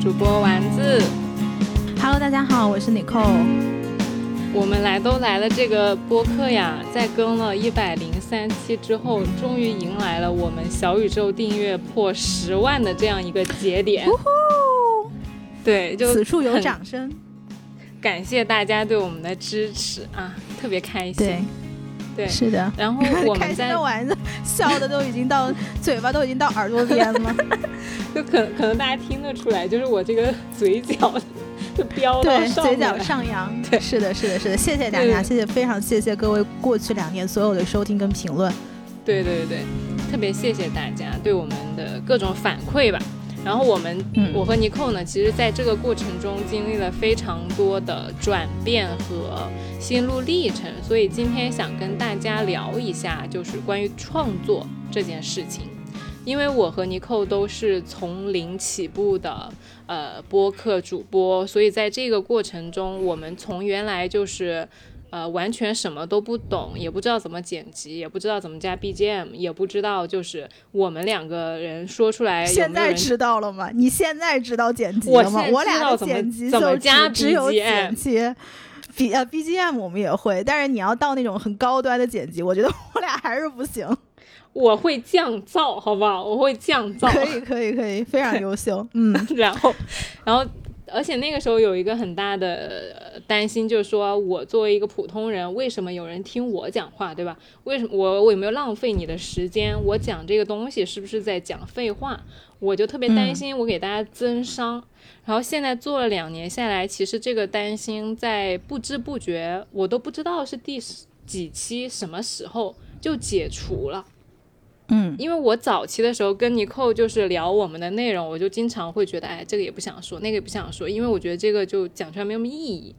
主播丸子。Hello，大家好，我是 Nicole。我们来都来了这个播客呀，在更了一百零三期之后，终于迎来了我们小宇宙订阅破十万的这样一个节点。对，就此处有掌声。感谢大家对我们的支持啊，特别开心。对，对，是的。然后我们在 的丸子笑的都已经到嘴巴都已经到耳朵边了。就可可能大家听得出来，就是我这个嘴角就飙嘴角上扬。对是的，是的，是的。谢谢大家，谢谢，非常谢谢各位过去两年所有的收听跟评论。对对对，特别谢谢大家对我们的各种反馈吧。然后我们，嗯我和尼寇呢，其实在这个过程中经历了非常多的转变和心路历程，所以今天想跟大家聊一下，就是关于创作这件事情。因为我和尼寇都是从零起步的呃播客主播，所以在这个过程中，我们从原来就是呃完全什么都不懂，也不知道怎么剪辑，也不知道怎么加 BGM，也不知道就是我们两个人说出来有现在知道了吗？你现在知道剪辑了吗？我现在我俩的知道剪辑怎么就加只只有剪辑。B 呃 BGM 我们也会，但是你要到那种很高端的剪辑，我觉得我俩还是不行。我会降噪，好不好？我会降噪。可以，可以，可以，非常优秀。嗯，然后，然后，而且那个时候有一个很大的呃担心，就是说我作为一个普通人，为什么有人听我讲话，对吧？为什么我我有没有浪费你的时间？我讲这个东西是不是在讲废话？我就特别担心我给大家增伤。然后现在做了两年下来，其实这个担心在不知不觉，我都不知道是第几期什么时候就解除了。嗯，因为我早期的时候跟尼寇就是聊我们的内容，我就经常会觉得，哎，这个也不想说，那个也不想说，因为我觉得这个就讲出来没有什么意义。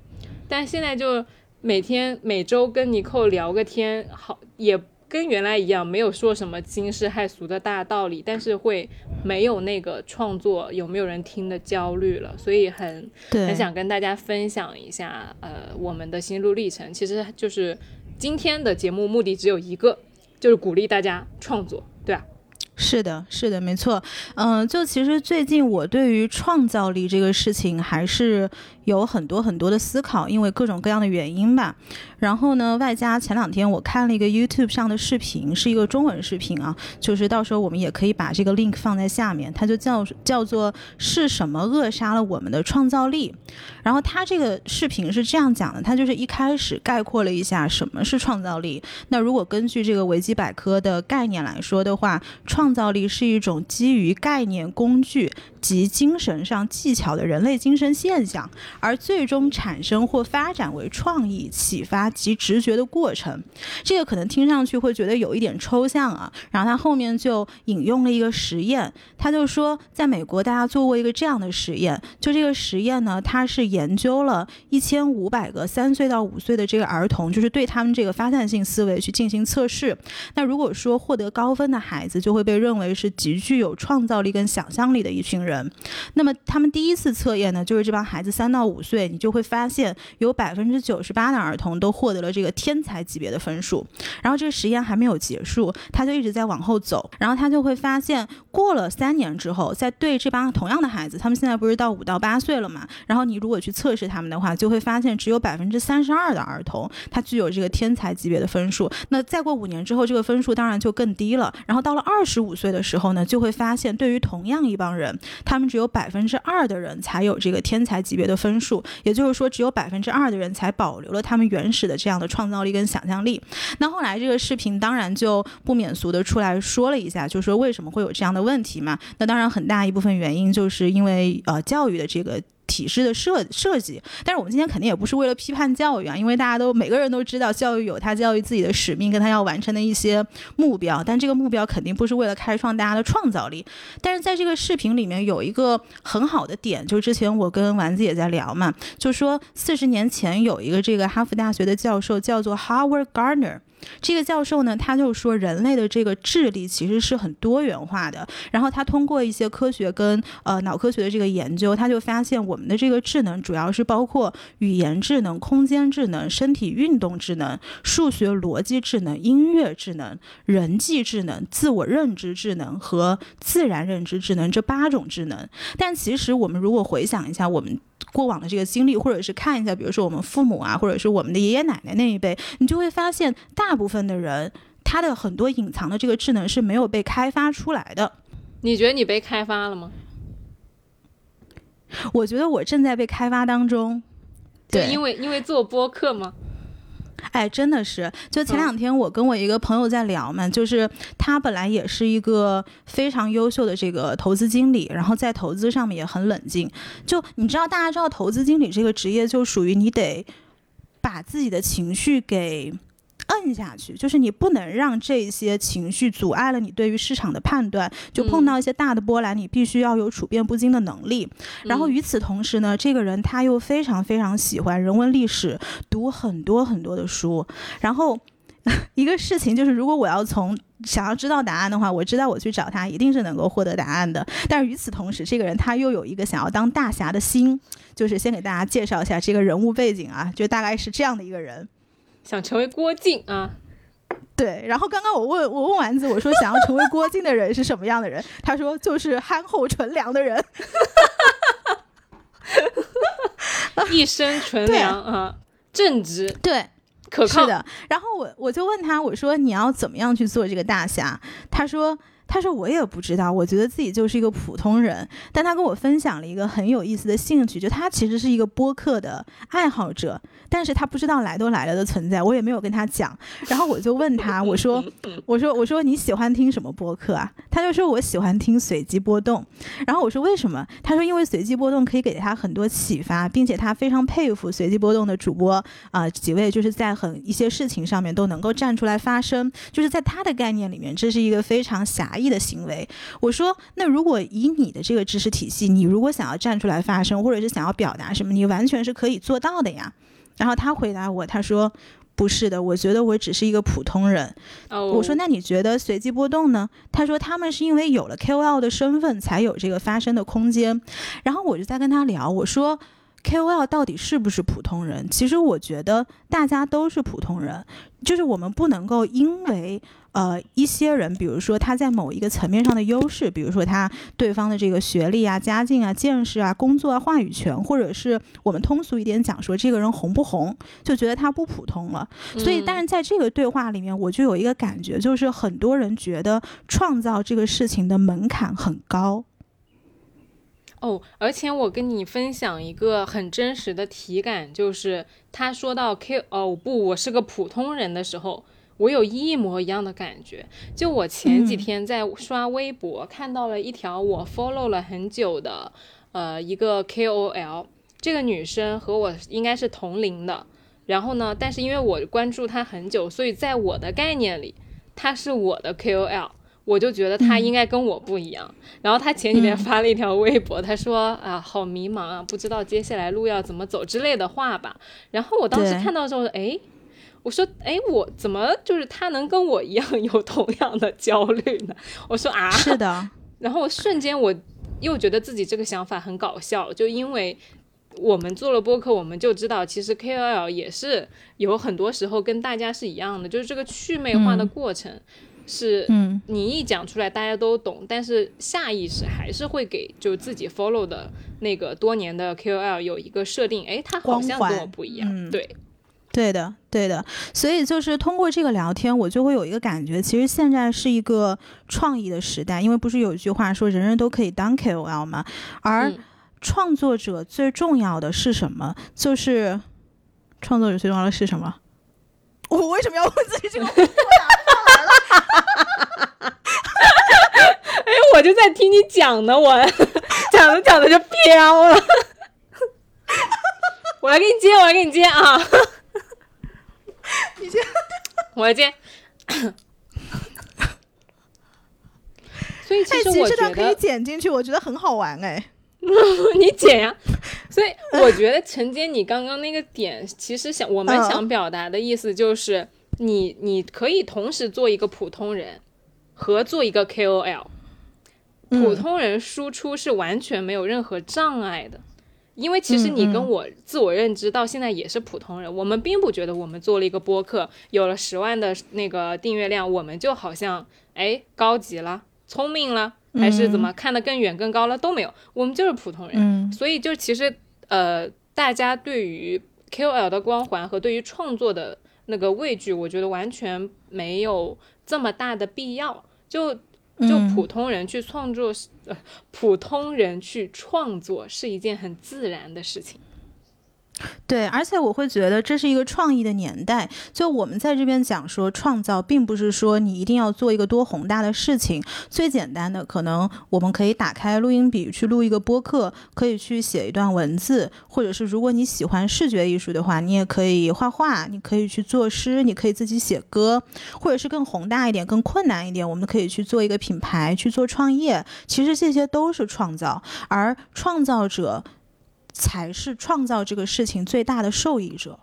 但现在就每天每周跟尼寇聊个天，好也跟原来一样，没有说什么惊世骇俗的大道理，但是会没有那个创作有没有人听的焦虑了，所以很，很想跟大家分享一下，呃，我们的心路历程。其实就是今天的节目目的只有一个，就是鼓励大家创作，对吧？是的，是的，没错。嗯、就其实最近我对于创造力这个事情还是有很多很多的思考，因为各种各样的原因吧。然后呢，外加前两天我看了一个 YouTube 上的视频，是一个中文视频啊，就是到时候我们也可以把这个 link 放在下面，它就叫叫做是什么扼杀了我们的创造力。然后它这个视频是这样讲的，它就是一开始概括了一下什么是创造力。那如果根据这个维基百科的概念来说的话，创造力是一种基于概念、工具及精神上技巧的人类精神现象，而最终产生或发展为创意、启发及直觉的过程。这个可能听上去会觉得有一点抽象啊。然后他后面就引用了一个实验，他就说，在美国大家做过一个这样的实验，就这个实验呢，它是研究了一千五百个三岁到五岁的这个儿童，就是对他们这个发散性思维去进行测试。那如果说获得高分的孩子，就会被认为是极具有创造力跟想象力的一群人。人那么他们第一次测验呢，就是这帮孩子三到五岁，你就会发现有百分之九十八的儿童都获得了这个天才级别的分数。然后这个实验还没有结束，他就一直在往后走，然后他就会发现，过了三年之后，在对这帮同样的孩子，他们现在不是到五到八岁了嘛？然后你如果去测试他们的话，就会发现只有百分之三十二的儿童他具有这个天才级别的分数。那再过五年之后，这个分数当然就更低了。然后到了二十五岁的时候呢，就会发现，对于同样一帮人，他们只有百分之二的人才有这个天才级别的分数，也就是说，只有百分之二的人才保留了他们原始的这样的创造力跟想象力。那后来这个视频当然就不免俗的出来说了一下，就说为什么会有这样的问题嘛？那当然很大一部分原因就是因为呃教育的这个。体制的设设计，但是我们今天肯定也不是为了批判教育啊，因为大家都每个人都知道教育有他教育自己的使命跟他要完成的一些目标，但这个目标肯定不是为了开创大家的创造力。但是在这个视频里面有一个很好的点，就是之前我跟丸子也在聊嘛，就说四十年前有一个这个哈佛大学的教授叫做 Howard Gardner。这个教授呢，他就说人类的这个智力其实是很多元化的。然后他通过一些科学跟呃脑科学的这个研究，他就发现我们的这个智能主要是包括语言智能、空间智能、身体运动智能、数学逻辑智能、音乐智能、人际智能、自我认知智能和自然认知智能这八种智能。但其实我们如果回想一下我们过往的这个经历，或者是看一下，比如说我们父母啊，或者是我们的爷爷奶奶那一辈，你就会发现，大部分的人他的很多隐藏的这个智能是没有被开发出来的。你觉得你被开发了吗？我觉得我正在被开发当中。对，因为因为做播客吗？哎，真的是，就前两天我跟我一个朋友在聊嘛，就是他本来也是一个非常优秀的这个投资经理，然后在投资上面也很冷静。就你知道，大家知道投资经理这个职业就属于你得把自己的情绪给。摁下去，就是你不能让这些情绪阻碍了你对于市场的判断。就碰到一些大的波澜，你必须要有处变不惊的能力。然后与此同时呢，这个人他又非常非常喜欢人文历史，读很多很多的书。然后 一个事情就是，如果我要从想要知道答案的话，我知道我去找他一定是能够获得答案的。但是与此同时，这个人他又有一个想要当大侠的心。就是先给大家介绍一下这个人物背景啊，就大概是这样的一个人。想成为郭靖啊？对，然后刚刚我问我问丸子，我说想要成为郭靖的人是什么样的人？他说就是憨厚纯良的人，一生纯良啊，正直，对，可靠的。然后我我就问他，我说你要怎么样去做这个大侠？他说。他说我也不知道，我觉得自己就是一个普通人。但他跟我分享了一个很有意思的兴趣，就他其实是一个播客的爱好者，但是他不知道来都来了的存在，我也没有跟他讲。然后我就问他，我说，我说，我说你喜欢听什么播客啊？他就说我喜欢听随机波动。然后我说为什么？他说因为随机波动可以给他很多启发，并且他非常佩服随机波动的主播啊几位，就是在很一些事情上面都能够站出来发声，就是在他的概念里面，这是一个非常狭。意的行为，我说，那如果以你的这个知识体系，你如果想要站出来发声，或者是想要表达什么，你完全是可以做到的呀。然后他回答我，他说不是的，我觉得我只是一个普通人。我说那你觉得随机波动呢？他说他们是因为有了 KOL 的身份，才有这个发声的空间。然后我就在跟他聊，我说 KOL 到底是不是普通人？其实我觉得大家都是普通人，就是我们不能够因为。呃，一些人，比如说他在某一个层面上的优势，比如说他对方的这个学历啊、家境啊、见识啊、工作啊、话语权，或者是我们通俗一点讲说，这个人红不红，就觉得他不普通了。所以，但是在这个对话里面，我就有一个感觉，就是很多人觉得创造这个事情的门槛很高。哦，而且我跟你分享一个很真实的体感，就是他说到 Q 哦不，我是个普通人的时候。我有一模一样的感觉，就我前几天在刷微博，看到了一条我 follow 了很久的，呃，一个 KOL，这个女生和我应该是同龄的，然后呢，但是因为我关注她很久，所以在我的概念里，她是我的 KOL，我就觉得她应该跟我不一样。然后她前几天发了一条微博，她说啊，好迷茫啊，不知道接下来路要怎么走之类的话吧。然后我当时看到之后，哎。我说，哎，我怎么就是他能跟我一样有同样的焦虑呢？我说啊，是的。然后瞬间我又觉得自己这个想法很搞笑，就因为我们做了播客，我们就知道其实 KOL 也是有很多时候跟大家是一样的，就是这个趣味化的过程是，嗯，你一讲出来大家都懂，但是下意识还是会给就自己 follow 的那个多年的 KOL 有一个设定，哎，他好像跟我不一样，对。对的，对的，所以就是通过这个聊天，我就会有一个感觉，其实现在是一个创意的时代，因为不是有一句话说人人都可以当 KOL 吗？而创作者最重要的是什么？就是创作者最重要的是什么？我为什么要问自己这个问题？哎，我就在听你讲呢，我讲着讲着就飘了。我来给你接，我来给你接啊！你先，我来接。所以其实我觉得可以剪进去，我觉得很好玩哎。你剪呀。所以我觉得承接你刚刚那个点，其实想我们想表达的意思就是，你你可以同时做一个普通人和做一个 KOL。普通人输出是完全没有任何障碍的，因为其实你跟我自我认知到现在也是普通人，我们并不觉得我们做了一个播客，有了十万的那个订阅量，我们就好像哎高级了、聪明了，还是怎么看得更远更高了都没有，我们就是普通人。所以就其实呃，大家对于 KOL 的光环和对于创作的那个畏惧，我觉得完全没有这么大的必要。就就普通人去创作，呃，普通人去创作是一件很自然的事情。对，而且我会觉得这是一个创意的年代。就我们在这边讲说创造，并不是说你一定要做一个多宏大的事情。最简单的，可能我们可以打开录音笔去录一个播客，可以去写一段文字，或者是如果你喜欢视觉艺术的话，你也可以画画，你可以去作诗，你可以自己写歌，或者是更宏大一点、更困难一点，我们可以去做一个品牌，去做创业。其实这些都是创造，而创造者。才是创造这个事情最大的受益者，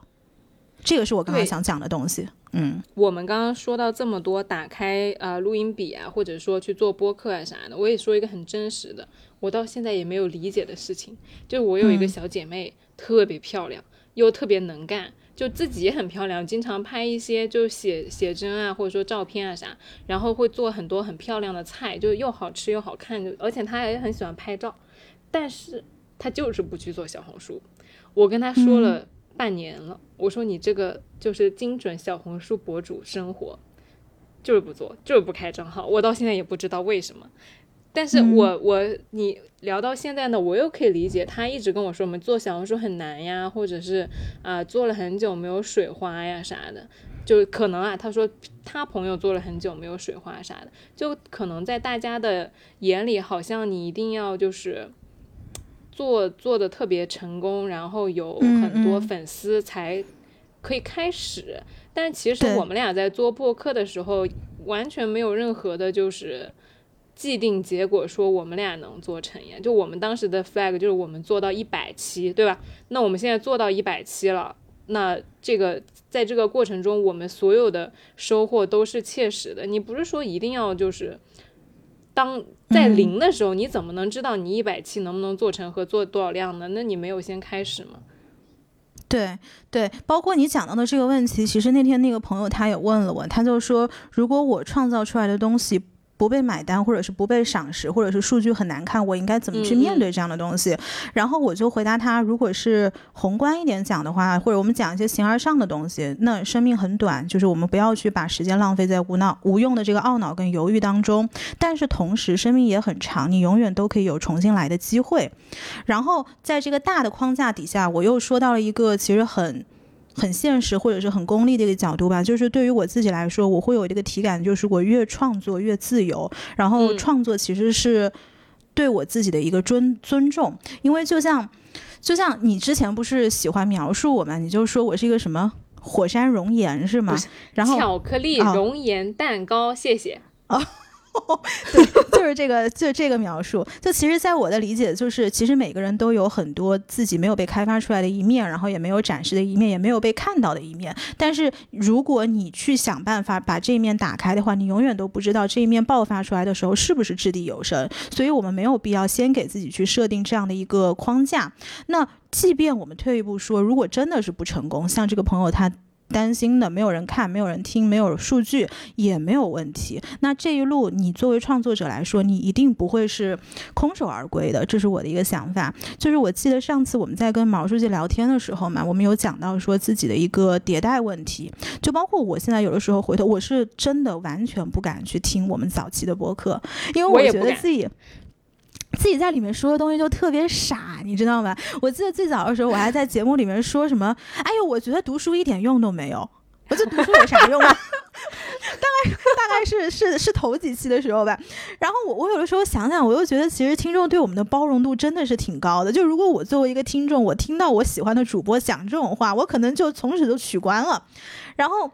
这个是我刚才想讲的东西。嗯，我们刚刚说到这么多，打开啊录音笔啊，或者说去做播客啊啥的，我也说一个很真实的，我到现在也没有理解的事情。就我有一个小姐妹，特别漂亮，又特别能干，就自己也很漂亮，经常拍一些就写写真啊，或者说照片啊啥，然后会做很多很漂亮的菜，就又好吃又好看，就而且她也很喜欢拍照，但是。他就是不去做小红书，我跟他说了半年了，我说你这个就是精准小红书博主生活，就是不做，就是不开账号，我到现在也不知道为什么。但是我我你聊到现在呢，我又可以理解他一直跟我说我们做小红书很难呀，或者是啊做了很久没有水花呀啥的，就可能啊他说他朋友做了很久没有水花啥的，就可能在大家的眼里好像你一定要就是。做做的特别成功，然后有很多粉丝才可以开始。但其实我们俩在做播客的时候，完全没有任何的，就是既定结果说我们俩能做成呀。就我们当时的 flag 就是我们做到一百期，对吧？那我们现在做到一百期了，那这个在这个过程中，我们所有的收获都是切实的。你不是说一定要就是。当在零的时候，你怎么能知道你一百期能不能做成和做多少量呢？那你没有先开始吗？对对，包括你讲到的这个问题，其实那天那个朋友他也问了我，他就说，如果我创造出来的东西。不被买单，或者是不被赏识，或者是数据很难看，我应该怎么去面对这样的东西？然后我就回答他：如果是宏观一点讲的话，或者我们讲一些形而上的东西，那生命很短，就是我们不要去把时间浪费在无脑、无用的这个懊恼跟犹豫当中。但是同时，生命也很长，你永远都可以有重新来的机会。然后在这个大的框架底下，我又说到了一个其实很。很现实或者是很功利的一个角度吧，就是对于我自己来说，我会有这个体感，就是我越创作越自由，然后创作其实是对我自己的一个尊尊重，因为就像就像你之前不是喜欢描述我吗？你就说我是一个什么火山熔岩是吗？然后巧克力熔岩蛋糕，谢谢啊。对，就是这个，就这个描述。就其实，在我的理解，就是其实每个人都有很多自己没有被开发出来的一面，然后也没有展示的一面，也没有被看到的一面。但是，如果你去想办法把这一面打开的话，你永远都不知道这一面爆发出来的时候是不是掷地有声。所以我们没有必要先给自己去设定这样的一个框架。那即便我们退一步说，如果真的是不成功，像这个朋友他。担心的，没有人看，没有人听，没有数据也没有问题。那这一路，你作为创作者来说，你一定不会是空手而归的，这是我的一个想法。就是我记得上次我们在跟毛书记聊天的时候嘛，我们有讲到说自己的一个迭代问题，就包括我现在有的时候回头，我是真的完全不敢去听我们早期的播客，因为我觉得自己。自己在里面说的东西就特别傻，你知道吗？我记得最早的时候，我还在节目里面说什么：“哎呦，我觉得读书一点用都没有。”我就读书有啥用啊？大 概大概是是是头几期的时候吧。然后我我有的时候想想，我又觉得其实听众对我们的包容度真的是挺高的。就如果我作为一个听众，我听到我喜欢的主播讲这种话，我可能就从此就取关了。然后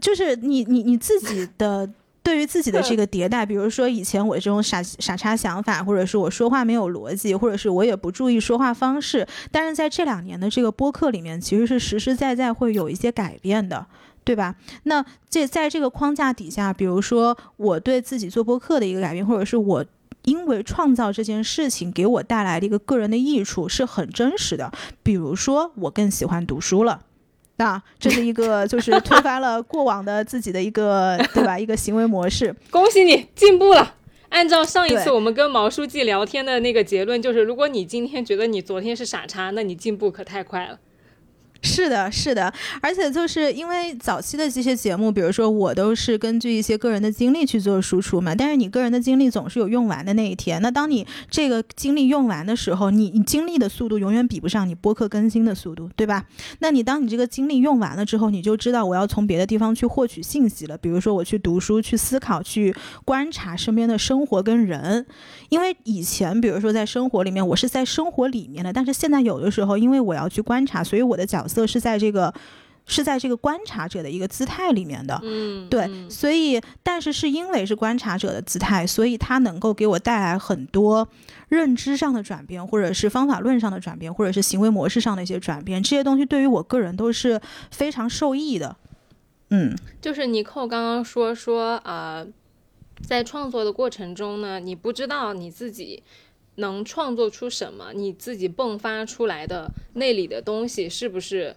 就是你你你自己的。对于自己的这个迭代，比如说以前我这种傻傻叉想法，或者是我说话没有逻辑，或者是我也不注意说话方式，但是在这两年的这个播客里面，其实是实实在在会有一些改变的。对吧？那这在这个框架底下，比如说我对自己做播客的一个改变，或者是我因为创造这件事情给我带来的一个个人的益处是很真实的。比如说，我更喜欢读书了，那这是一个就是推翻了过往的自己的一个对吧？一个行为模式。恭喜你进步了。按照上一次我们跟毛书记聊天的那个结论，就是如果你今天觉得你昨天是傻叉，那你进步可太快了。是的，是的，而且就是因为早期的这些节目，比如说我都是根据一些个人的经历去做输出嘛。但是你个人的经历总是有用完的那一天。那当你这个经历用完的时候，你你经历的速度永远比不上你播客更新的速度，对吧？那你当你这个经历用完了之后，你就知道我要从别的地方去获取信息了。比如说我去读书、去思考、去观察身边的生活跟人。因为以前比如说在生活里面，我是在生活里面的，但是现在有的时候，因为我要去观察，所以我的角色是在这个，是在这个观察者的一个姿态里面的。嗯，对，所以但是是因为是观察者的姿态，所以它能够给我带来很多认知上的转变，或者是方法论上的转变，或者是行为模式上的一些转变。这些东西对于我个人都是非常受益的。嗯，就是尼寇刚刚说说呃。在创作的过程中呢，你不知道你自己能创作出什么，你自己迸发出来的那里的东西是不是？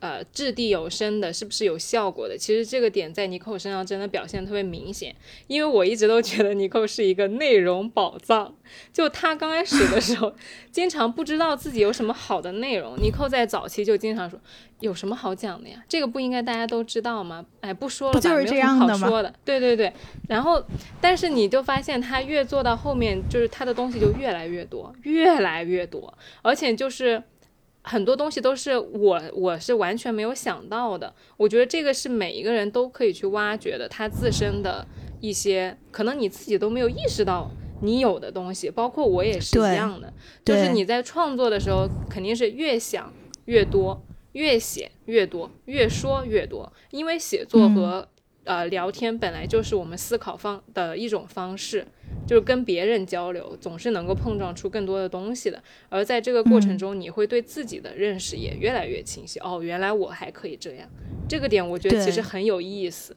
呃，掷地有声的，是不是有效果的？其实这个点在尼寇身上真的表现特别明显，因为我一直都觉得尼寇是一个内容宝藏。就他刚开始的时候，经常不知道自己有什么好的内容。尼寇在早期就经常说，有什么好讲的呀？这个不应该大家都知道吗？哎，不说了吧，没有什么好说的。对对对。然后，但是你就发现他越做到后面，就是他的东西就越来越多，越来越多，而且就是。很多东西都是我我是完全没有想到的，我觉得这个是每一个人都可以去挖掘的，他自身的一些可能你自己都没有意识到你有的东西，包括我也是一样的，就是你在创作的时候肯定是越想越多，越写越多，越说越多，因为写作和呃聊天本来就是我们思考方的一种方式。就是跟别人交流，总是能够碰撞出更多的东西的。而在这个过程中，你会对自己的认识也越来越清晰。哦，原来我还可以这样，这个点我觉得其实很有意思。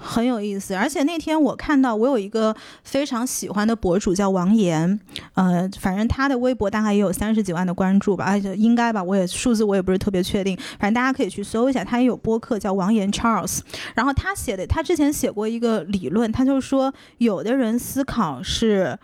很有意思，而且那天我看到我有一个非常喜欢的博主叫王岩，呃，反正他的微博大概也有三十几万的关注吧，而且应该吧，我也数字我也不是特别确定，反正大家可以去搜一下，他也有播客叫王岩 Charles，然后他写的，他之前写过一个理论，他就说有的人思考是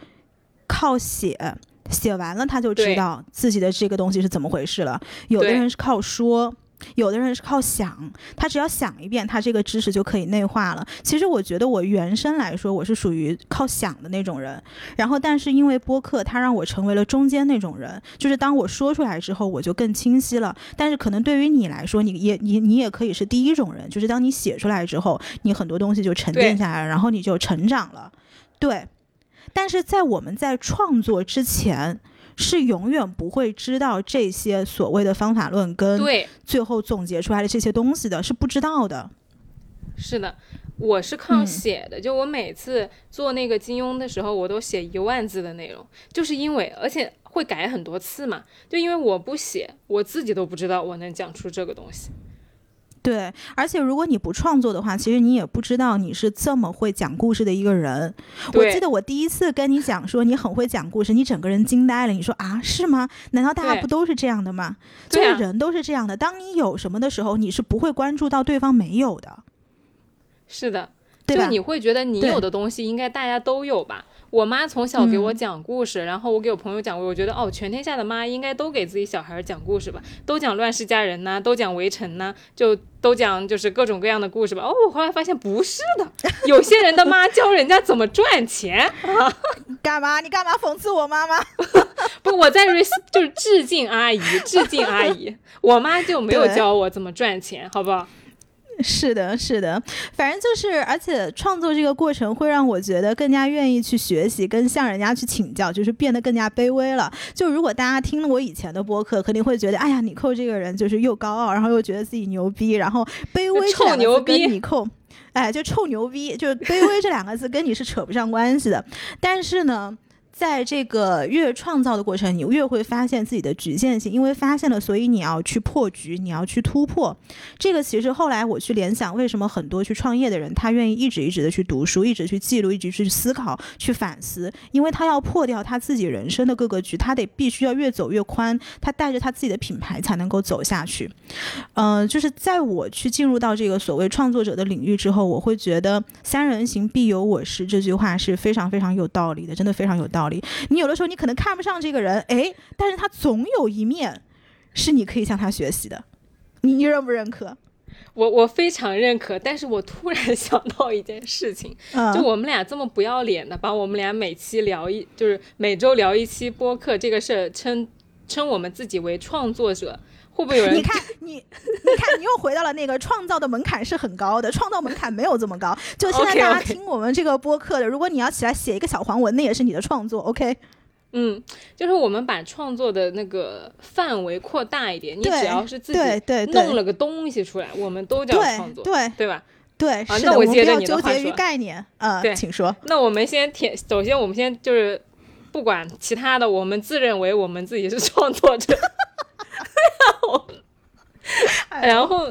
靠写，写完了他就知道自己的这个东西是怎么回事了，有的人是靠说。有的人是靠想，他只要想一遍，他这个知识就可以内化了。其实我觉得我原生来说，我是属于靠想的那种人。然后，但是因为播客，它让我成为了中间那种人，就是当我说出来之后，我就更清晰了。但是可能对于你来说，你也你你也可以是第一种人，就是当你写出来之后，你很多东西就沉淀下来，然后你就成长了。对。但是在我们在创作之前。是永远不会知道这些所谓的方法论跟最后总结出来的这些东西的，是不知道的。是的，我是靠写的，就我每次做那个金庸的时候，我都写一万字的内容，就是因为而且会改很多次嘛，就因为我不写，我自己都不知道我能讲出这个东西。对，而且如果你不创作的话，其实你也不知道你是这么会讲故事的一个人。我记得我第一次跟你讲说你很会讲故事，你整个人惊呆了。你说啊，是吗？难道大家不都是这样的吗？就是人都是这样的。当你有什么的时候，你是不会关注到对方没有的。是的，就你会觉得你有的东西应该大家都有吧？我妈从小给我讲故事，然后我给我朋友讲过，我觉得哦，全天下的妈应该都给自己小孩讲故事吧，都讲《乱世佳人》呐，都讲《围城》呐，就都讲就是各种各样的故事吧。哦，我后来发现不是的，有些人的妈教人家怎么赚钱啊？干嘛？你干嘛讽刺我妈妈？不，我在就是致敬阿姨，致敬阿姨。我妈就没有教我怎么赚钱，好不好？是的，是的，反正就是，而且创作这个过程会让我觉得更加愿意去学习，跟向人家去请教，就是变得更加卑微了。就如果大家听了我以前的播客，肯定会觉得，哎呀，你扣这个人就是又高傲，然后又觉得自己牛逼，然后卑微这两个字跟你寇，哎，就臭牛逼，就卑微这两个字跟你是扯不上关系的。但是呢。在这个越创造的过程，你越会发现自己的局限性，因为发现了，所以你要去破局，你要去突破。这个其实后来我去联想，为什么很多去创业的人，他愿意一直一直的去读书，一直去记录，一直去思考，去反思，因为他要破掉他自己人生的各个局，他得必须要越走越宽，他带着他自己的品牌才能够走下去。嗯，就是在我去进入到这个所谓创作者的领域之后，我会觉得“三人行必有我师”这句话是非常非常有道理的，真的非常有道。你有的时候你可能看不上这个人，哎，但是他总有一面是你可以向他学习的，你你认不认可？我我非常认可，但是我突然 想到一件事情，就我们俩这么不要脸的，把我们俩每期聊一，就是每周聊一期播客这个事儿称称我们自己为创作者。会不会有人？你看你，你看你又回到了那个创造的门槛是很高的，创造门槛没有这么高。就现在 大家听我们这个播客的，如果你要起来写一个小黄文，那也是你的创作。OK，嗯，就是我们把创作的那个范围扩大一点，你只要是自己弄了个东西出来，我们都叫创作，对对吧？对，那我接着你的话说。纠结于概念，呃，对，请说。那我们先填，首先我们先就是不管其他的，我们自认为我们自己是创作者。然后，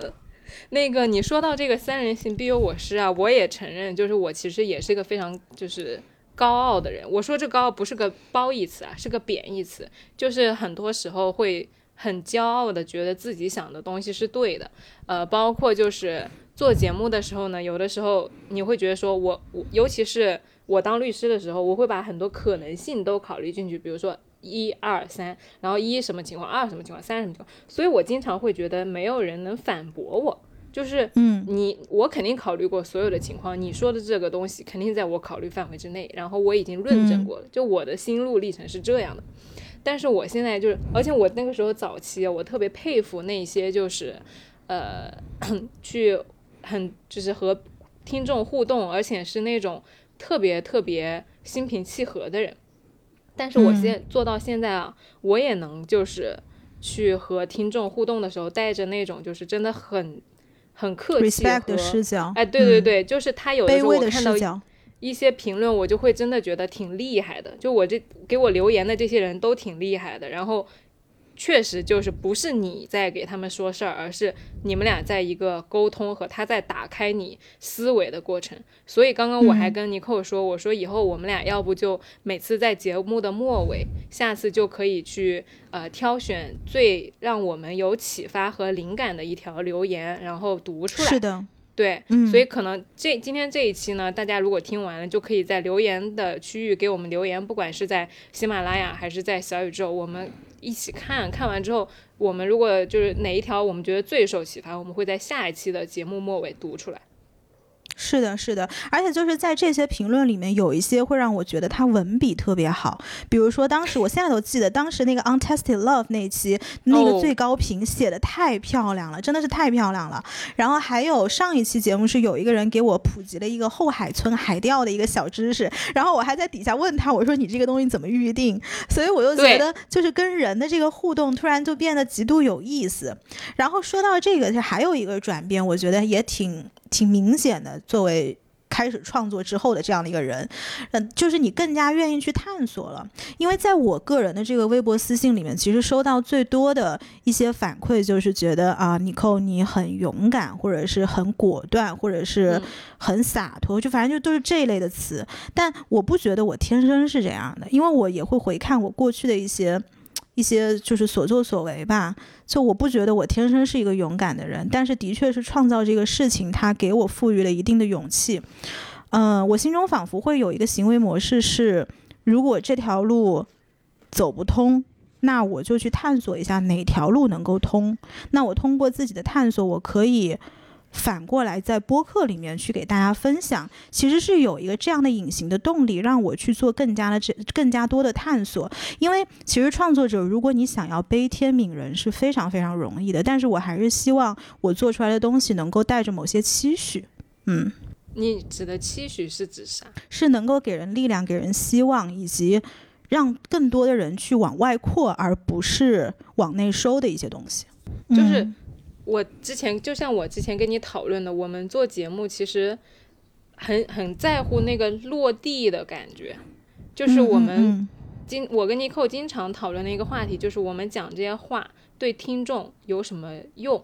那个你说到这个三人行必有我师啊，我也承认，就是我其实也是一个非常就是高傲的人。我说这高傲不是个褒义词啊，是个贬义词，就是很多时候会很骄傲的觉得自己想的东西是对的。呃，包括就是做节目的时候呢，有的时候你会觉得说我我，尤其是我当律师的时候，我会把很多可能性都考虑进去，比如说。一二三，然后一什么情况，二什么情况，三什么情况，所以我经常会觉得没有人能反驳我，就是嗯，你我肯定考虑过所有的情况，你说的这个东西肯定在我考虑范围之内，然后我已经论证过了，就我的心路历程是这样的。但是我现在就是，而且我那个时候早期，我特别佩服那些就是，呃，去很就是和听众互动，而且是那种特别特别心平气和的人。但是我现做到现在啊，我也能就是去和听众互动的时候，带着那种就是真的很很客气的视角。哎，对对对，就是他有的时候我看到一些评论，我就会真的觉得挺厉害的。就我这给我留言的这些人都挺厉害的，然后。确实就是不是你在给他们说事儿，而是你们俩在一个沟通和他在打开你思维的过程。所以刚刚我还跟尼寇说，我说以后我们俩要不就每次在节目的末尾，下次就可以去呃挑选最让我们有启发和灵感的一条留言，然后读出来。是的，对，所以可能这今天这一期呢，大家如果听完了，就可以在留言的区域给我们留言，不管是在喜马拉雅还是在小宇宙，我们。一起看看完之后，我们如果就是哪一条我们觉得最受启发，我们会在下一期的节目末尾读出来。是的，是的，而且就是在这些评论里面，有一些会让我觉得他文笔特别好。比如说，当时我现在都记得，当时那个《Untested Love》那期，那个最高评写的太漂亮了，真的是太漂亮了。然后还有上一期节目是有一个人给我普及了一个后海村海钓的一个小知识，然后我还在底下问他，我说你这个东西怎么预定？所以我又觉得，就是跟人的这个互动突然就变得极度有意思。然后说到这个，就还有一个转变，我觉得也挺。挺明显的，作为开始创作之后的这样的一个人，嗯，就是你更加愿意去探索了。因为在我个人的这个微博私信里面，其实收到最多的一些反馈，就是觉得啊，尼寇你很勇敢，或者是很果断，或者是很洒脱，就反正就都是这一类的词。但我不觉得我天生是这样的，因为我也会回看我过去的一些。一些就是所作所为吧，就我不觉得我天生是一个勇敢的人，但是的确是创造这个事情，它给我赋予了一定的勇气。嗯，我心中仿佛会有一个行为模式是，如果这条路走不通，那我就去探索一下哪条路能够通。那我通过自己的探索，我可以。反过来，在播客里面去给大家分享，其实是有一个这样的隐形的动力，让我去做更加的这更加多的探索。因为其实创作者，如果你想要悲天悯人，是非常非常容易的。但是我还是希望我做出来的东西能够带着某些期许。嗯，你指的期许是指啥？是能够给人力量、给人希望，以及让更多的人去往外扩，而不是往内收的一些东西。就是。我之前就像我之前跟你讨论的，我们做节目其实很很在乎那个落地的感觉，就是我们嗯经我跟尼寇经常讨论的一个话题，就是我们讲这些话对听众有什么用，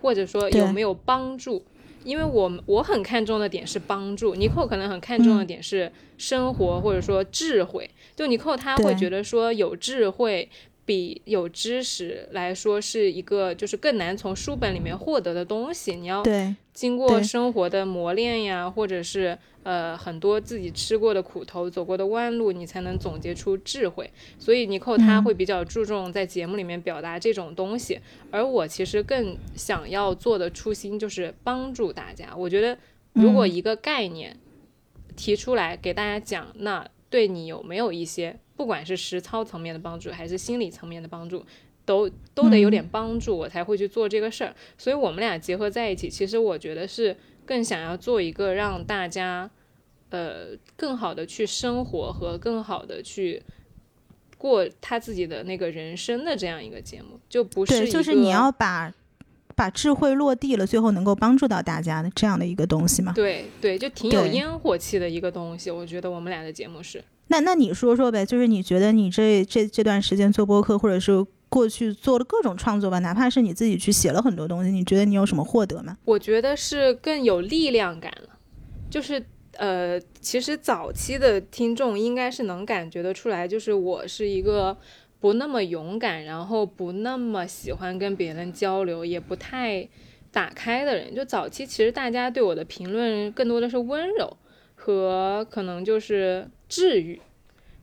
或者说有没有帮助。因为我我很看重的点是帮助，尼寇可能很看重的嗯。点是生活、或者说智慧。就尼寇他会觉得说有智慧比有知识来说是一个就是更难从书本里面获得的东西，你要对经过生活的磨练呀，或者是呃很多自己吃过的苦头、走过的弯路，你才能总结出智慧。所以尼寇他嗯会比较注重在节目里面表达这种东西，而我其实更想要做的初心就是帮助大家。我觉得如果嗯一个概念提出来给大家讲，那对你有没有一些不管是实操层面的帮助，还是心理层面的帮助？都都得有点帮助，我才会去做这个事儿。所以我们俩结合在一起，其实我觉得是更想要做一个让大家，呃，更好的去生活和更好的去过他自己的那个人生的这样一个节目，就不是对，就是你要把把智慧落地了，最后能够帮助到大家的这样的一个东西嘛。对对，就挺有烟火气的一个东西。我觉得我们俩的节目是，那那你说说呗，就是你觉得你这这这段时间做播客，或者是过去做的各种创作吧，哪怕是你自己去写了很多东西，你觉得你有什么获得吗？我觉得是更有力量感了，就是。呃，其实早期的听众应该是能感觉得出来，就是我是一个不那么勇敢，然后不那么喜欢跟别人交流，也不太打开的人。就早期其实大家对我的评论更多的是温柔和可能就是治愈，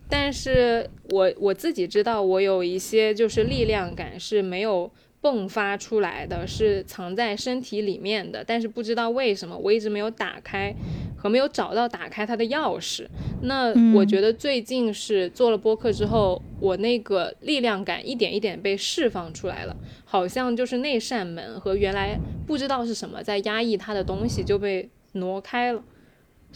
但是我我自己知道我有一些就是力量感是没有迸发出来的，是藏在身体里面的，但是不知道为什么我一直没有打开和没有找到打开它的钥匙。那嗯我觉得最近是做了播客之后，我那个力量感一点一点被释放出来了，好像就是那扇门和原来不知道是什么在压抑它的东西就被挪开了，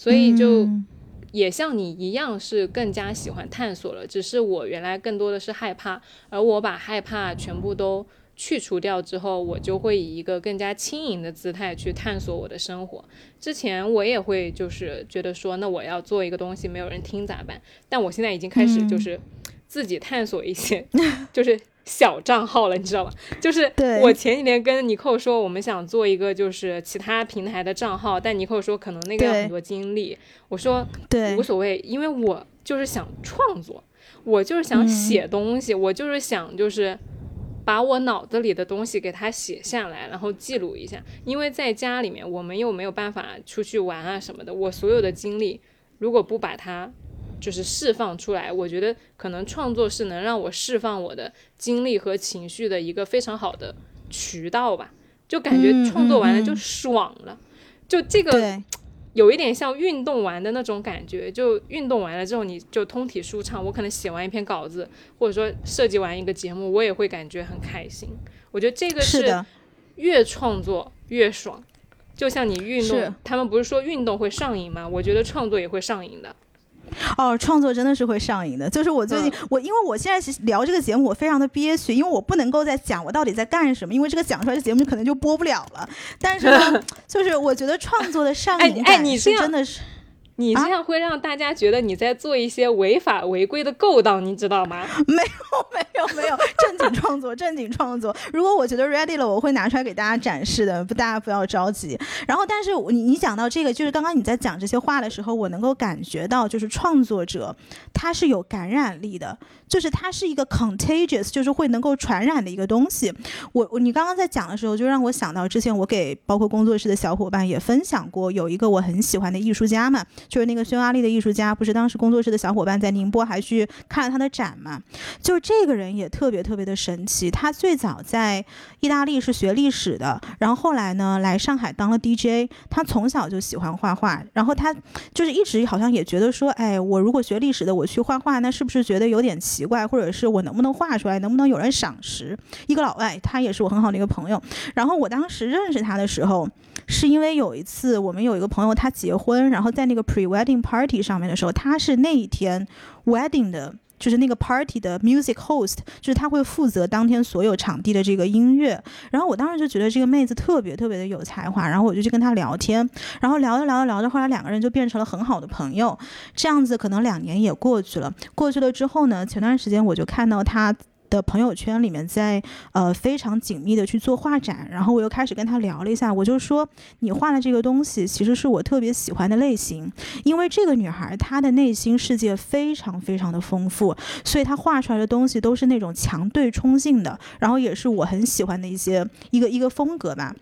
所以就。嗯也像你一样是更加喜欢探索了，只是我原来更多的是害怕，而我把害怕全部都去除掉之后，我就会以一个更加轻盈的姿态去探索我的生活。之前我也会就是觉得说，那我要做一个东西没有人听咋办？但我现在已经开始就是自己探索一些，就是。小账号了，你知道吧？就是我前几天跟尼寇说，我们想做一个就是其他平台的账号，但尼寇说可能那个要很多精力。我说对无所谓，因为我就是想创作，我就是想写东西，我就是想就是把我脑子里的东西给它写下来，然后记录一下。因为在家里面，我们又没有办法出去玩啊什么的，我所有的精力如果不把它就是释放出来，我觉得可能创作是能让我释放我的精力和情绪的一个非常好的渠道吧。就感觉嗯创作完了就爽了，就这个，有一点像运动完的那种感觉，就运动完了之后你就通体舒畅。我可能写完一篇稿子，或者说设计完一个节目，我也会感觉很开心。我觉得这个是越创作越爽。就像你运动，他们不是说运动会上瘾吗？我觉得创作也会上瘾的。哦，创作真的是会上瘾的。就是我最近，我因为我现在是聊这个节目，我非常的憋屈，因为我不能够再讲我到底在干什么，因为这个讲出来，这节目可能就播不了了。但是呢，就是我觉得创作的上瘾感是真的是。你这样会让大家觉得你在做一些违法违规的勾当，你知道吗？没有没有，没有正经创作，正经创作。如果我觉得 ready 了，我会拿出来给大家展示的，不，大家不要着急。然后，但是你你讲到这个，就是刚刚你在讲这些话的时候，我能够感觉到，就是创作者他是有感染力的，就是他是一个 contagious，就是会能够传染的一个东西。我我你刚刚在讲的时候，就让我想到之前我给包括工作室的小伙伴也分享过，有一个我很喜欢的艺术家嘛，就是那个匈牙利的艺术家，不是当时工作室的小伙伴在宁波还去看了他的展嘛？就这个人也特别特别的神奇，他最早在意大利是学历史的，然后后来呢来上海当了 DJ，他从小就喜欢画画，然后他就是一直好像也觉得说，哎，我如果学历史的我去画画，那是不是觉得有点奇怪，或者是我能不能画出来，能不能有人赏识？一个老外，他也是我很好的一个朋友，然后我当时认识他的时候。是因为有一次我们有一个朋友他结婚，然后在那个 pre wedding party 上面的时候，他是那一天 wedding 的就是那个 party 的 music host，就是他会负责当天所有场地的这个音乐。然后我当时就觉得这个妹子特别特别的有才华，然后我就去跟她聊天，然后聊着聊着聊着，后来两个人就变成了很好的朋友。这样子可能两年也过去了，过去了之后呢，前段时间我就看到她。的朋友圈里面，在呃非常紧密的去做画展，然后我又开始跟他聊了一下，我就说你画的这个东西其实是我特别喜欢的类型，因为这个女孩她的内心世界非常非常的丰富，所以她画出来的东西都是那种强对冲性的，然后也是我很喜欢的一些一个一个风格吧。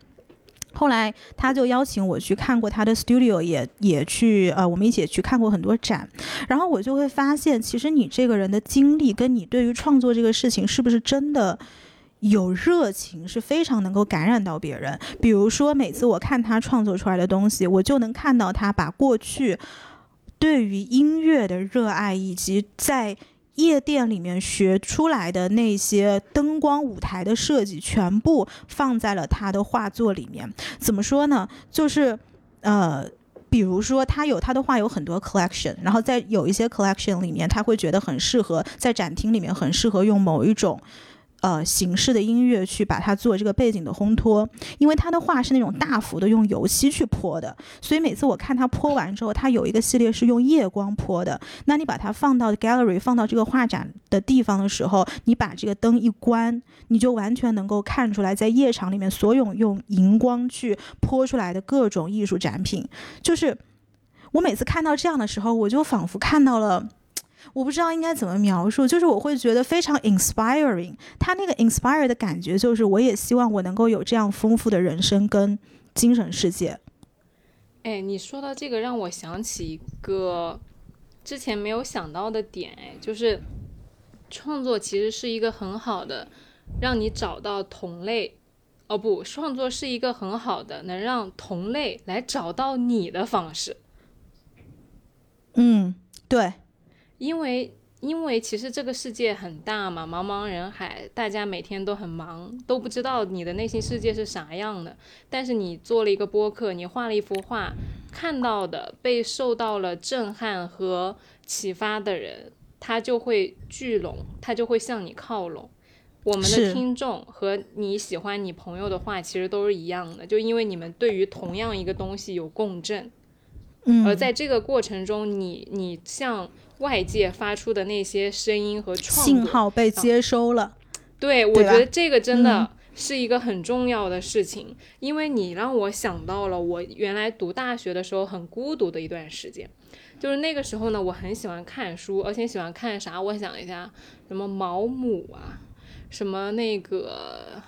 后来他就邀请我去看过他的 studio，也也去呃，我们一起去看过很多展，然后我就会发现，其实你这个人的经历跟你对于创作这个事情是不是真的有热情，是非常能够感染到别人。比如说，每次我看他创作出来的东西，我就能看到他把过去对于音乐的热爱以及在。夜店里面学出来的那些灯光舞台的设计，全部放在了他的画作里面。怎么说呢？就是，呃，比如说他有他的画有很多 collection，然后在有一些 collection 里面，他会觉得很适合在展厅里面很适合用某一种。呃，形式的音乐去把它做这个背景的烘托，因为他的画是那种大幅的用油漆去泼的，所以每次我看他泼完之后，他有一个系列是用夜光泼的。那你把它放到 gallery，放到这个画展的地方的时候，你把这个灯一关，你就完全能够看出来，在夜场里面所有用荧光去泼出来的各种艺术展品。就是我每次看到这样的时候，我就仿佛看到了。我不知道应该怎么描述，就是我会觉得非常 inspiring。他那个 inspire 的感觉，就是我也希望我能够有这样丰富的人生跟精神世界。哎，你说到这个，让我想起一个之前没有想到的点，哎，就是创作其实是一个很好的让你找到同类，哦不，创作是一个很好的能让同类来找到你的方式。嗯，对。因为，因为其实这个世界很大嘛，茫茫人海，大家每天都很忙，都不知道你的内心世界是啥样的。但是你做了一个播客，你画了一幅画，看到的被受到了震撼和启发的人，他就会聚拢，他就会向你靠拢。我们的听众和你喜欢你朋友的话，其实都是一样的，就因为你们对于同样一个东西有共振。嗯，而在这个过程中，你你向外界发出的那些声音和创信号被接收了，对我觉得这个真的是一个很重要的事情，因为你让我想到了我原来读大学的时候很孤独的一段时间，就是那个时候呢，我很喜欢看书，而且喜欢看啥？我想一下，什么毛姆啊，什么那个，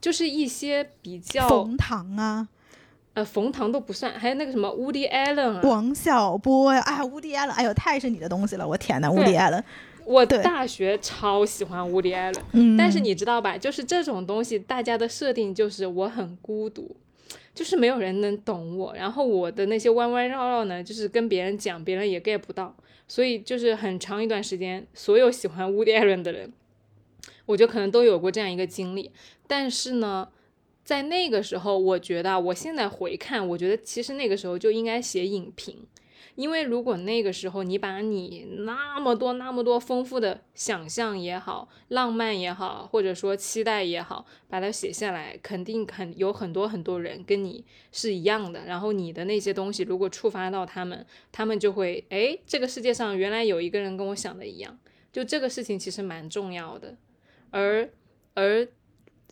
就是一些比较冯唐啊。呃，冯唐都不算，还有那个什么 Woody Allen 啊，王小波呀，哎呀，Woody Allen，哎呦，太是你的东西了，我天呐 w o o d y Allen，我大学超喜欢 Woody Allen，嗯，但是你知道吧，就是这种东西，大家的设定就是我很孤独，就是没有人能懂我，然后我的那些弯弯绕绕呢，就是跟别人讲，别人也 get 不到，所以就是很长一段时间，所有喜欢 Woody Allen 的人，我觉得可能都有过这样一个经历，但是呢。在那个时候，我觉得，我现在回看，我觉得其实那个时候就应该写影评，因为如果那个时候你把你那么多、那么多丰富的想象也好、浪漫也好，或者说期待也好，把它写下来，肯定很有很多很多人跟你是一样的。然后你的那些东西如果触发到他们，他们就会，哎，这个世界上原来有一个人跟我想的一样，就这个事情其实蛮重要的，而而。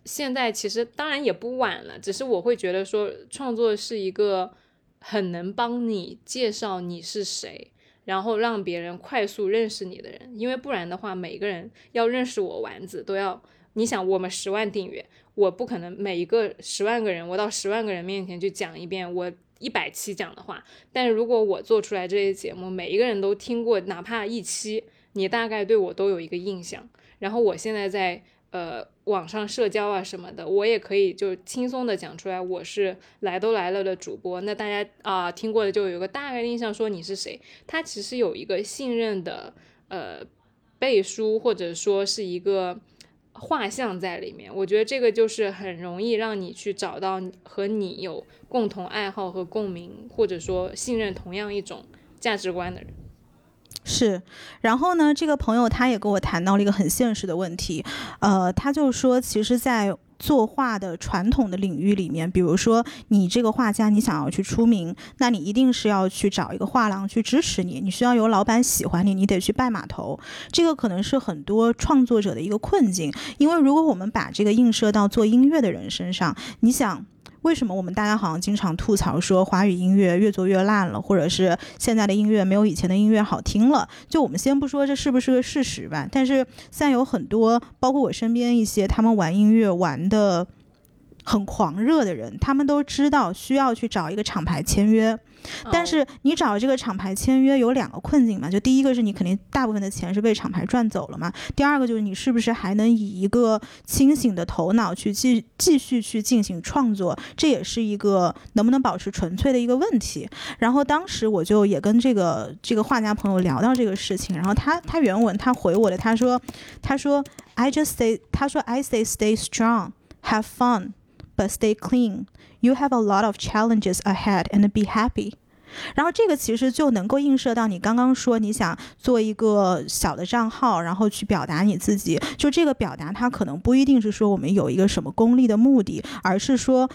现在其实当然也不晚了，只是我会觉得说，创作是一个很能帮你介绍你是谁，然后让别人快速认识你的人。因为不然的话，每个人要认识我丸子都要，你想我们十万订阅，我不可能每一个十万个人，我到十万个人面前去讲一遍我一百期讲的话。但是如果我做出来这些节目，每一个人都听过哪怕一期，你大概对我都有一个印象。然后我现在在。呃，网上社交啊什么的，我也可以就轻松的讲出来，我是来都来了的主播。那大家啊听过的就有个大概印象，说你是谁。他其实有一个信任的呃背书，或者说是一个画像在里面。我觉得这个就是很容易让你去找到和你有共同爱好和共鸣，或者说信任同样一种价值观的人。是，然后呢，这个朋友他也跟我谈到了一个很现实的问题，呃，他就说，其实，在作画的传统的领域里面，比如说你这个画家，你想要去出名，那你一定是要去找一个画廊去支持你，你需要有老板喜欢你，你得去拜码头。这个可能是很多创作者的一个困境，因为如果我们把这个映射到做音乐的人身上，你想。为什么我们大家好像经常吐槽说华语音乐越做越烂了，或者是现在的音乐没有以前的音乐好听了？就我们先不说这是不是个事实吧，但是现在有很多，包括我身边一些他们玩音乐玩的。很狂热的人，他们都知道需要去找一个厂牌签约，但是你找这个厂牌签约有两个困境嘛，就第一个是你肯定大部分的钱是被厂牌赚走了嘛，第二个就是你是不是还能以一个清醒的头脑去继继续去进行创作，这也是一个能不能保持纯粹的一个问题。然后当时我就也跟这个这个画家朋友聊到这个事情，然后他他原文他回我的，他说他说 I just say 他说 I say stay strong, have fun. Stay clean. You have a lot of challenges ahead, and be happy. 然后这个其实就能够映射到你刚刚说你想做一个小的账号，然后去表达你自己。就这个表达，它可能不一定是说我们有一个什么功利的目的，而是说。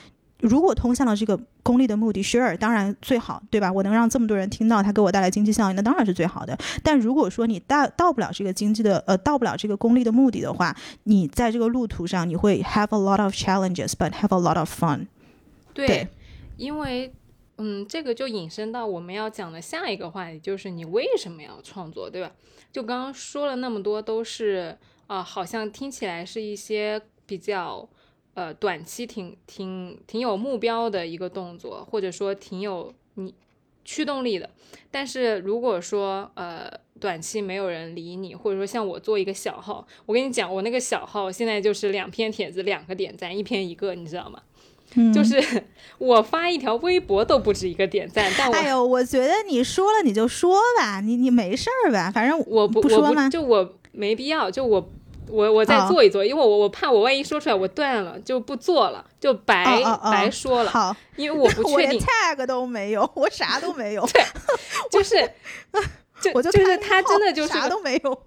如果通向了这个功利的目的，sure，当然最好，对吧？我能让这么多人听到，它给我带来经济效益，那当然是最好的。但如果说你到到不了这个经济的，呃，到不了这个功利的目的的话，你在这个路途上，你会 have a lot of challenges，but have a lot of fun。对，因为，嗯，这个就引申到我们要讲的下一个话题，就是你为什么要创作，对吧？就刚刚说了那么多，都是啊，好像听起来是一些比较。呃，短期挺挺挺有目标的一个动作，或者说挺有你驱动力的。但是如果说呃短期没有人理你，或者说像我做一个小号，我跟你讲，我那个小号现在就是两篇帖子两个点赞，一篇一个，你知道吗？就是我发一条微博都不止一个点赞。但哎呦，我觉得你说了你就说吧，你你没事儿吧？反正我不不说吗？就我没必要，就我。我我再做一做，因为我我怕我万一说出来我断了就不做了，就白白说了。好，因为我 不确定。tag 都没有，我啥都没有。对，就是就我就就是他真的就是啥都没有，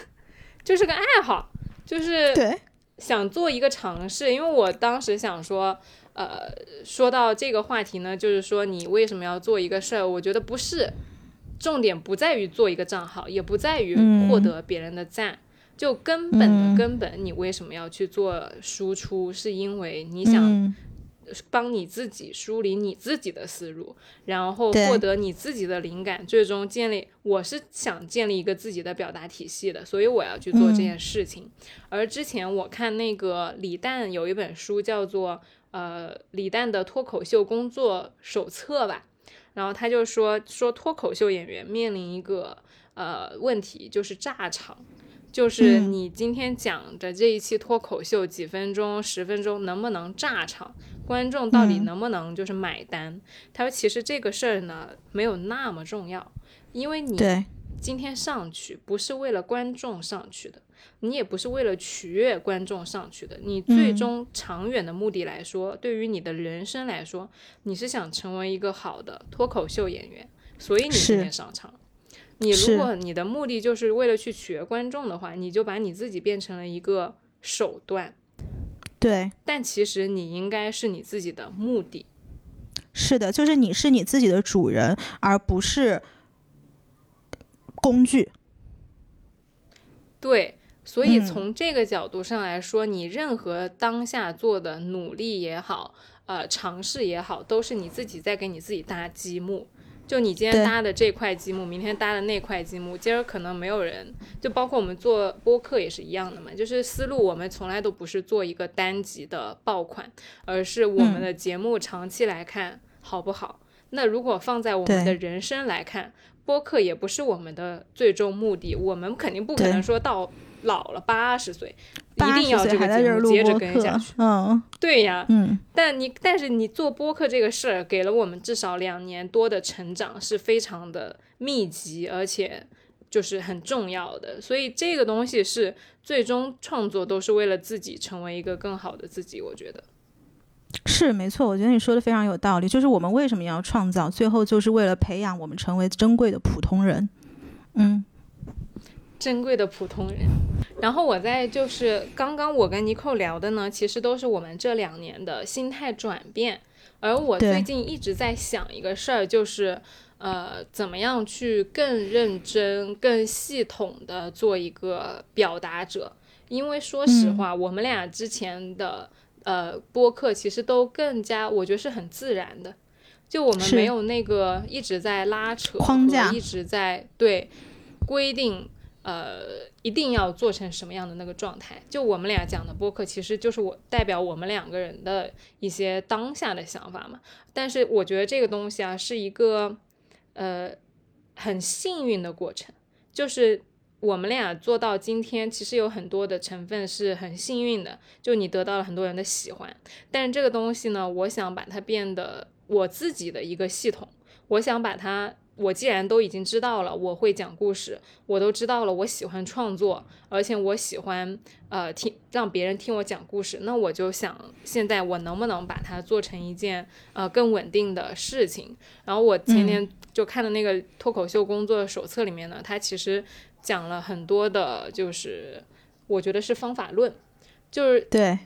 就是个爱好，就是对想做一个尝试。因为我当时想说，呃，说到这个话题呢，就是说你为什么要做一个事儿？我觉得不是重点，不在于做一个账号，也不在于获得别人的赞。就根本的根本，你为什么要去做输出？是因为你想帮你自己梳理你自己的思路，然后获得你自己的灵感，最终建立。我是想建立一个自己的表达体系的，所以我要去做这件事情。而之前我看那个李诞有一本书叫做呃李诞的脱口秀工作手册吧，然后他就说说脱口秀演员面临一个呃问题，就是炸场。就是你今天讲的这一期脱口秀，几分钟、十分钟，能不能炸场？观众到底能不能就是买单？他说，其实这个事儿呢，没有那么重要，因为你今天上去不是为了观众上去的，你也不是为了取悦观众上去的，你最终长远的目的来说，对于你的人生来说，你是想成为一个好的脱口秀演员，所以你今天上场。你如果你的目的就是为了去取悦观众的话，你就把你自己变成了一个手段。对，但其实你应该是你自己的目的。是的，就是你是你自己的主人，而不是工具。对，所以从这个角度上来说，你任何当下做的努力也好，呃，尝试也好，都是你自己在给你自己搭积木。就你今天搭的这块积木，明天搭的那块积木，今儿可能没有人，就包括我们做播客也是一样的嘛。就是思路，我们从来都不是做一个单集的爆款，而是我们的节目长期来看好不好。那如果放在我们的人生来看，播客也不是我们的最终目的，我们肯定不可能说到。老了八十岁，一定要这个节目接着跟下去。嗯，对呀，嗯，但你但是你做播客这个事儿，给了我们至少两年多的成长，是非常的密集，而且就是很重要的。所以这个东西是最终创作都是为了自己成为一个更好的自己。我觉得是没错，我觉得你说的非常有道理。就是我们为什么要创造，最后就是为了培养我们成为珍贵的普通人。嗯，珍贵的普通人。然后我在就是刚刚我跟尼寇聊的呢，其实都是我们这两年的心态转变。而我最近一直在想一个事儿，就是呃，怎么样去更认真、更系统的做一个表达者。因为说实话，我们俩之前的呃播客其实都更加，我觉得是很自然的，就我们没有那个一直在拉扯框架，一直在对规定。呃，一定要做成什么样的那个状态？就我们俩讲的播客，其实就是我代表我们两个人的一些当下的想法嘛。但是我觉得这个东西啊，是一个呃很幸运的过程，就是我们俩做到今天，其实有很多的成分是很幸运的，就你得到了很多人的喜欢。但是这个东西呢，我想把它变得我自己的一个系统，我想把它。我既然都已经知道了，我会讲故事，我都知道了，我喜欢创作，而且我喜欢呃听让别人听我讲故事，那我就想现在我能不能把它做成一件呃更稳定的事情。然后我前天就看的那个脱口秀工作手册里面呢，它其实讲了很多的，就是我觉得是方法论，就是对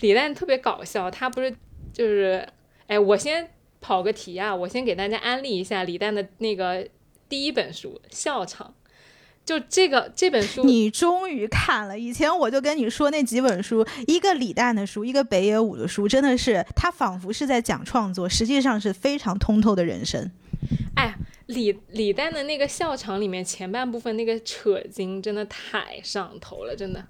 李诞特别搞笑，他不是就是哎我先。跑个题啊！我先给大家安利一下李诞的那个第一本书《笑场》，就这个这本书，你终于看了。以前我就跟你说那几本书，一个李诞的书，一个北野武的书，真的是他仿佛是在讲创作，实际上是非常通透的人生。哎，李李诞的那个《笑场》里面前半部分那个扯经真的太上头了，真的。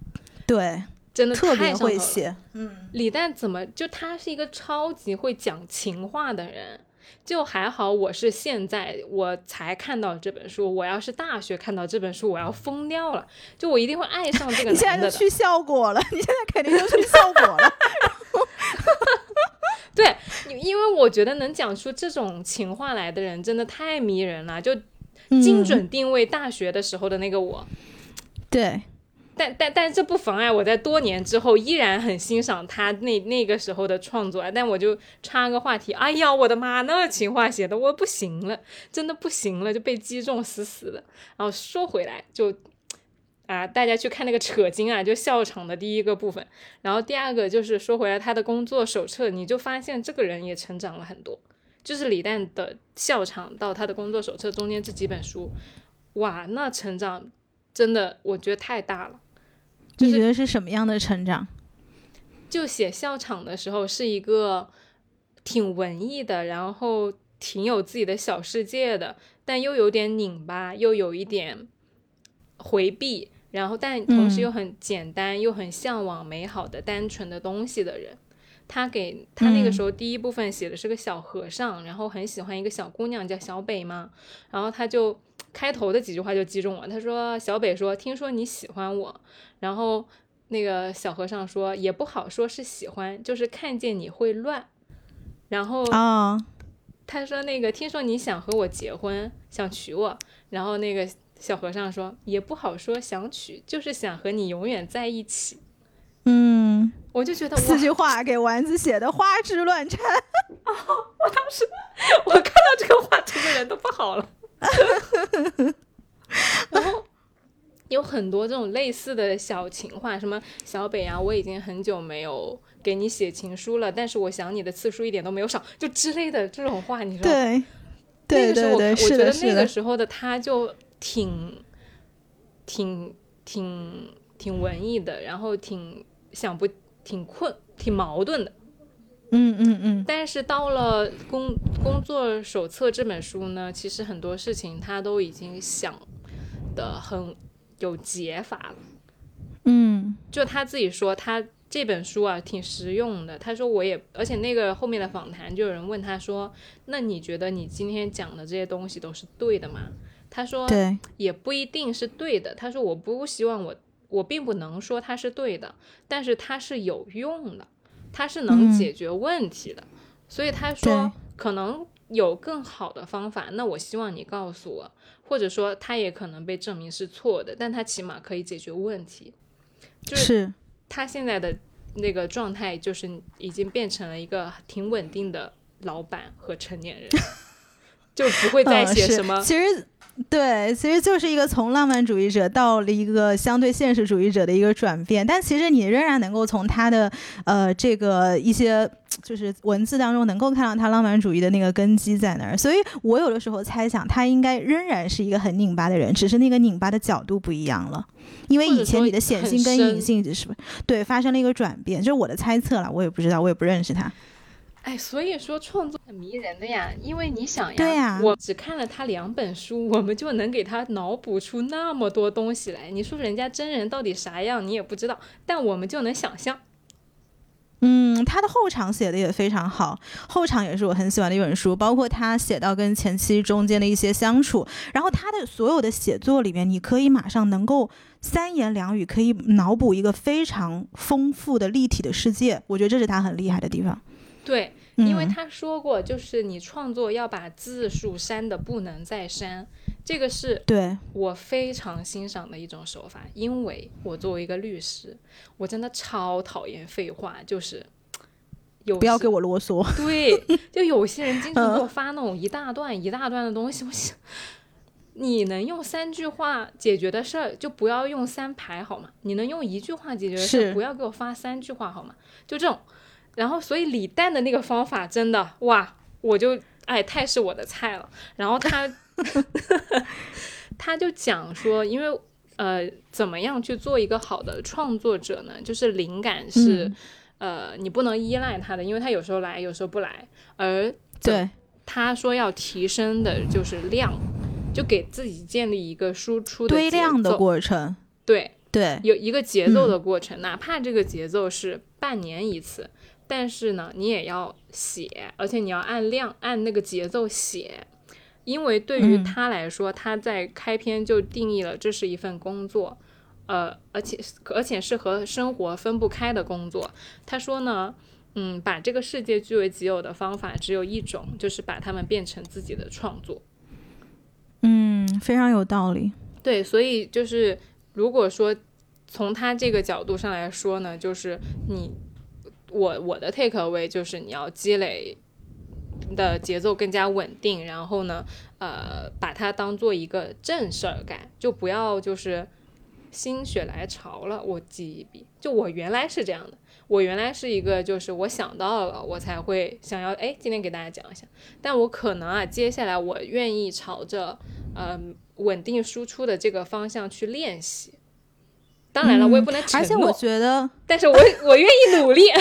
对。真的特别会写，嗯，李诞怎么就他是一个超级会讲情话的人，就还好我是现在我才看到这本书，我要是大学看到这本书，我要疯掉了，就我一定会爱上这个男的。你现在就去效果了，你现在肯定就去效果了。对，因为我觉得能讲出这种情话来的人真的太迷人了，就精准定位大学的时候的那个我。对。但但但这不妨碍我在多年之后依然很欣赏他那那个时候的创作！但我就插个话题，哎呀，我的妈，那情话写的我不行了，真的不行了，就被击中死死的。然后说回来，就啊，大家去看那个扯经啊，就笑场的第一个部分。然后第二个就是说回来他的工作手册，你就发现这个人也成长了很多。就是李诞的笑场到他的工作手册中间这几本书，哇，那成长真的我觉得太大了。你觉得是什么样的成长？就写校场的时候是一个挺文艺的，然后挺有自己的小世界的，但又有点拧巴，又有一点回避，然后但同时又很简单，又很向往美好的、单纯的东西的人。他给他那个时候第一部分写的是个小和尚，然后很喜欢一个小姑娘叫小北嘛，然后他就开头的几句话就击中我，他说：“小北说，听说你喜欢我。”然后那个小和尚说：“也不好说是喜欢，就是看见你会乱。”然后啊，他说：“那个听说你想和我结婚，想娶我。”然后那个小和尚说：“也不好说想娶，就是想和你永远在一起。”嗯。我就觉得四句话给丸子写的花枝乱颤啊！我当时我看到这个话，整个人都不好了。然后有很多这种类似的小情话，什么小北啊，我已经很久没有给你写情书了，但是我想你的次数一点都没有少，就之类的这种话，你说对？对对对，我觉得那个时候的他就挺挺挺挺文艺的，然后挺想不。挺困，挺矛盾的，嗯嗯嗯。但是到了工工作手册这本书呢，其实很多事情他都已经想的很有解法了。嗯，就他自己说，他这本书啊挺实用的。他说我也，而且那个后面的访谈就有人问他说，那你觉得你今天讲的这些东西都是对的吗？他说，对，也不一定是对的。他说我不希望我。我并不能说它是对的，但是它是有用的，它是能解决问题的。所以他说可能有更好的方法，那我希望你告诉我，或者说他也可能被证明是错的，但他起码可以解决问题。就是他现在的那个状态，就是已经变成了一个挺稳定的老板和成年人。就不会再写什么。其实。对，其实就是一个从浪漫主义者到了一个相对现实主义者的一个转变，但其实你仍然能够从他的呃这个一些就是文字当中能够看到他浪漫主义的那个根基在那儿，所以我有的时候猜想他应该仍然是一个很拧巴的人，只是那个拧巴的角度不一样了，因为以前你的显性跟隐性是不对发生了一个转变，就是我的猜测了，我也不知道，我也不认识他。哎，所以说创作很迷人的呀，因为你想呀，我只看了他两本书，我们就能给他脑补出那么多东西来。你说人家真人到底啥样，你也不知道，但我们就能想象。嗯，他的后场写的也非常好，后场也是我很喜欢的一本书，包括他写到跟前妻中间的一些相处，然后他的所有的写作里面，你可以马上能够三言两语可以脑补一个非常丰富的立体的世界，我觉得这是他很厉害的地方。对，因为他说过，就是你创作要把字数删的不能再删，这个是对我非常欣赏的一种手法。因为我作为一个律师，我真的超讨厌废话，就是有不要给我啰嗦。对，就有些人经常给我发那种一大段一大段的东西，我想你能用三句话解决的事儿，就不要用三排好吗？你能用一句话解决的事，不要给我发三句话好吗？就这种。然后，所以李诞的那个方法真的哇，我就哎太是我的菜了。然后他 他就讲说，因为呃，怎么样去做一个好的创作者呢？就是灵感是呃，你不能依赖他的，因为他有时候来，有时候不来。而对他说要提升的就是量，就给自己建立一个输出的堆量的过程。对对，有一个节奏的过程，哪怕这个节奏是半年一次。但是呢，你也要写，而且你要按量按那个节奏写，因为对于他来说，他在开篇就定义了这是一份工作，呃，而且而且是和生活分不开的工作。他说呢，嗯，把这个世界据为己有的方法只有一种，就是把它们变成自己的创作。嗯，非常有道理。对，所以就是如果说从他这个角度上来说呢，就是你。我我的 take away 就是你要积累的节奏更加稳定，然后呢，呃，把它当做一个正事儿干，就不要就是心血来潮了，我记一笔。就我原来是这样的，我原来是一个就是我想到了我才会想要，哎，今天给大家讲一下。但我可能啊，接下来我愿意朝着呃稳定输出的这个方向去练习。当然了，我也不能承诺。而且我觉得，但是我 我愿意努力。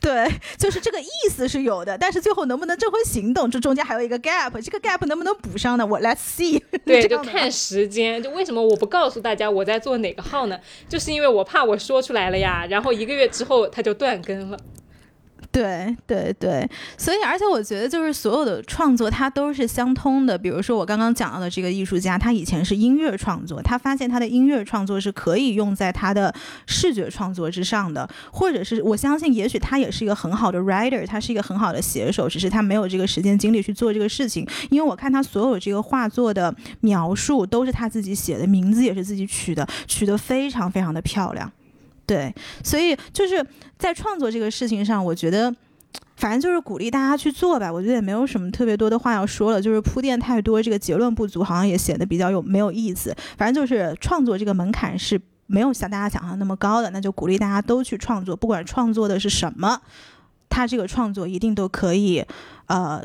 对，就是这个意思是有的，但是最后能不能这回行动，这中间还有一个 gap，这个 gap 能不能补上呢？我 let's see。对，就看时间。就为什么我不告诉大家我在做哪个号呢？就是因为我怕我说出来了呀，然后一个月之后它就断更了。对对对，所以而且我觉得就是所有的创作它都是相通的。比如说我刚刚讲到的这个艺术家，他以前是音乐创作，他发现他的音乐创作是可以用在他的视觉创作之上的，或者是我相信，也许他也是一个很好的 writer，他是一个很好的写手，只是他没有这个时间精力去做这个事情。因为我看他所有这个画作的描述都是他自己写的，名字也是自己取的，取得非常非常的漂亮。对，所以就是在创作这个事情上，我觉得，反正就是鼓励大家去做吧。我觉得也没有什么特别多的话要说了，就是铺垫太多，这个结论不足，好像也显得比较有没有意思。反正就是创作这个门槛是没有像大家想象那么高的，那就鼓励大家都去创作，不管创作的是什么，他这个创作一定都可以，呃，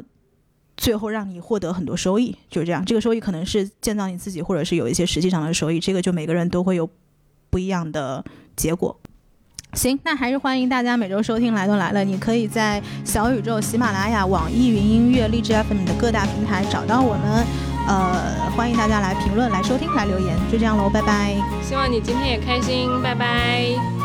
最后让你获得很多收益，就是这样。这个收益可能是建造你自己，或者是有一些实际上的收益，这个就每个人都会有不一样的。结果，行，那还是欢迎大家每周收听《来都来了》。你可以在小宇宙、喜马拉雅、网易云音乐、荔枝 FM 的各大平台找到我们。呃，欢迎大家来评论、来收听、来留言。就这样喽，拜拜。希望你今天也开心，拜拜。